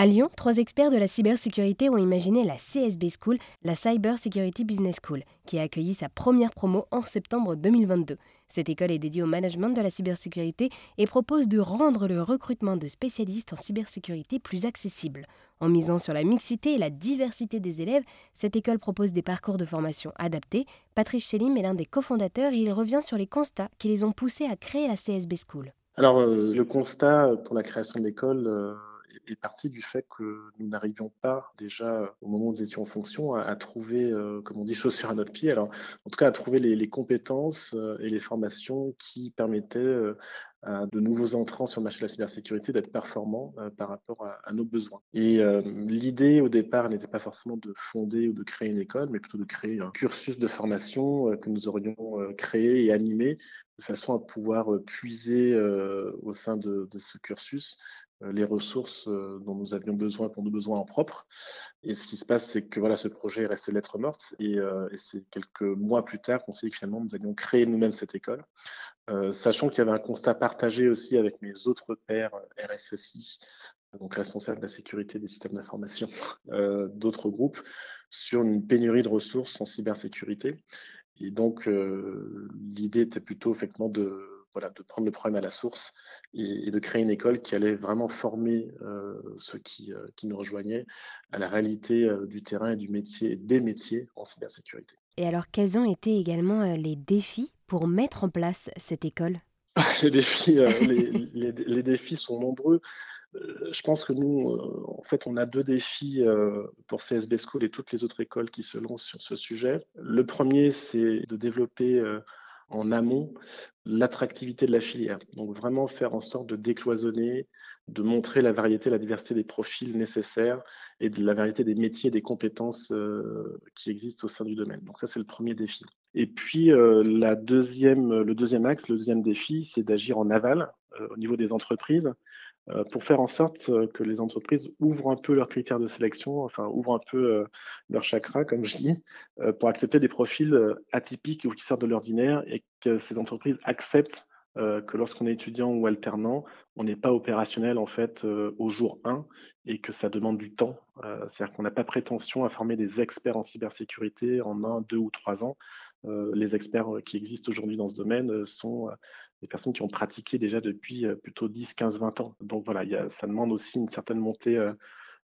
À Lyon, trois experts de la cybersécurité ont imaginé la CSB School, la Cyber Security Business School, qui a accueilli sa première promo en septembre 2022. Cette école est dédiée au management de la cybersécurité et propose de rendre le recrutement de spécialistes en cybersécurité plus accessible. En misant sur la mixité et la diversité des élèves, cette école propose des parcours de formation adaptés. Patrice Chélim est l'un des cofondateurs et il revient sur les constats qui les ont poussés à créer la CSB School. Alors, euh, le constat pour la création de l'école, euh, est partie du fait que nous n'arrivions pas déjà au moment où nous étions en fonction à, trouver, euh, comme on dit, chaussures à notre pied. Alors, en tout cas, à trouver les, compétences euh, et les formations qui permettaient euh, de nouveaux entrants sur le marché de la cybersécurité d'être performants par rapport à, nos besoins. Et l'idée au départ n'était pas forcément de fonder ou de créer une école, mais plutôt de créer un cursus de formation que nous aurions créé et animé de façon à pouvoir puiser au sein de, ce cursus euh, les ressources euh, dont nous avions besoin pour nos besoins en propre. Et ce qui se passe, c'est que voilà, ce projet est resté lettre morte. Et, euh, c'est quelques mois plus tard qu'on s'est dit que finalement, nous allions créer nous-mêmes cette école, sachant qu'il y avait un constat partagé aussi avec mes autres pairs RSSI, donc responsables de la sécurité des systèmes d'information, d'autres groupes, sur une pénurie de ressources en cybersécurité. Et donc, l'idée était plutôt effectivement de voilà, de prendre le problème à la source et, de créer une école qui allait vraiment former euh, ceux qui, euh, qui, nous rejoignaient à la réalité euh, du terrain et du métier, des métiers en cybersécurité. Et alors, quels ont été également les défis pour mettre en place cette école les, défis, les, défis sont nombreux. Je pense que nous, en fait, on a deux défis pour CSB School et toutes les autres écoles qui se lancent sur ce sujet. Le premier, c'est de développer en amont l'attractivité de la filière. Donc vraiment faire en sorte de décloisonner, de montrer la variété, la diversité des profils nécessaires et de la variété des métiers et des compétences euh, qui existent au sein du domaine. Donc ça, c'est le premier défi. Et puis, euh, la deuxième, le deuxième axe, le deuxième défi, c'est d'agir en aval euh, au niveau des entreprises pour faire en sorte euh, que les entreprises ouvrent un peu leurs critères de sélection, enfin ouvrent un peu euh, leur chakra, comme je dis, pour accepter des profils atypiques ou qui sortent de l'ordinaire et que ces entreprises acceptent que lorsqu'on est étudiant ou alternant, on n'est pas opérationnel en fait au jour 1 et que ça demande du temps. C'est-à-dire qu'on n'a pas prétention à former des experts en cybersécurité en un, deux ou trois ans. les experts qui existent aujourd'hui dans ce domaine sont des personnes qui ont pratiqué déjà depuis euh, plutôt 10, 15, 20 ans. Donc voilà, y a, ça demande aussi une certaine montée euh,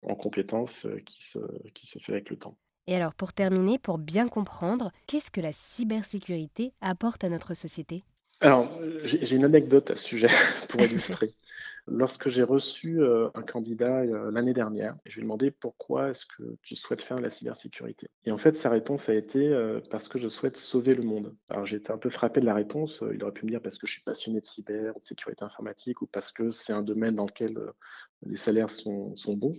en compétences euh, qui se, qui se fait avec le temps. Et alors pour terminer, pour bien comprendre, qu'est-ce que la cybersécurité apporte à notre société? Alors, j'ai une anecdote à ce sujet pour illustrer. Lorsque j'ai reçu euh, un candidat euh, l'année dernière, je lui ai demandé pourquoi est-ce que tu souhaites faire la cybersécurité. Et en fait, sa réponse a été euh, parce que je souhaite sauver le monde. Alors j'ai été un peu frappé de la réponse. Il aurait pu me dire parce que je suis passionné de cyber, de sécurité informatique, ou parce que c'est un domaine dans lequel les salaires sont, bons.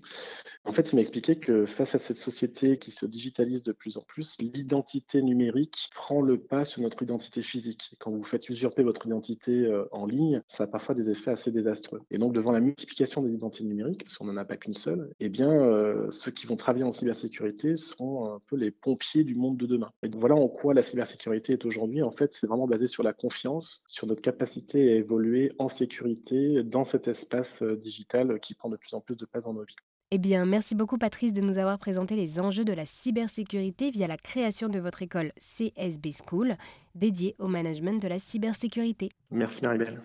En fait, il m'a expliqué que face à cette société qui se digitalise de plus en plus, l'identité numérique prend le pas sur notre identité physique. Quand vous faites usurper votre identité en ligne, ça a parfois des effets assez désastreux. Et donc, devant la multiplication des identités numériques, parce qu'on n'en a pas qu'une seule, eh bien, euh, ceux qui vont travailler en cybersécurité seront un peu les pompiers du monde de demain. Et voilà en quoi la cybersécurité est aujourd'hui. En fait, c'est vraiment basé sur la confiance, sur notre capacité à évoluer en sécurité dans cet espace euh, digital qui prend de plus en plus de place dans nos vies. Eh bien, merci beaucoup Patrice de nous avoir présenté les enjeux de la cybersécurité via la création de votre école CSB School, dédiée au management de la cybersécurité. Merci Maribel.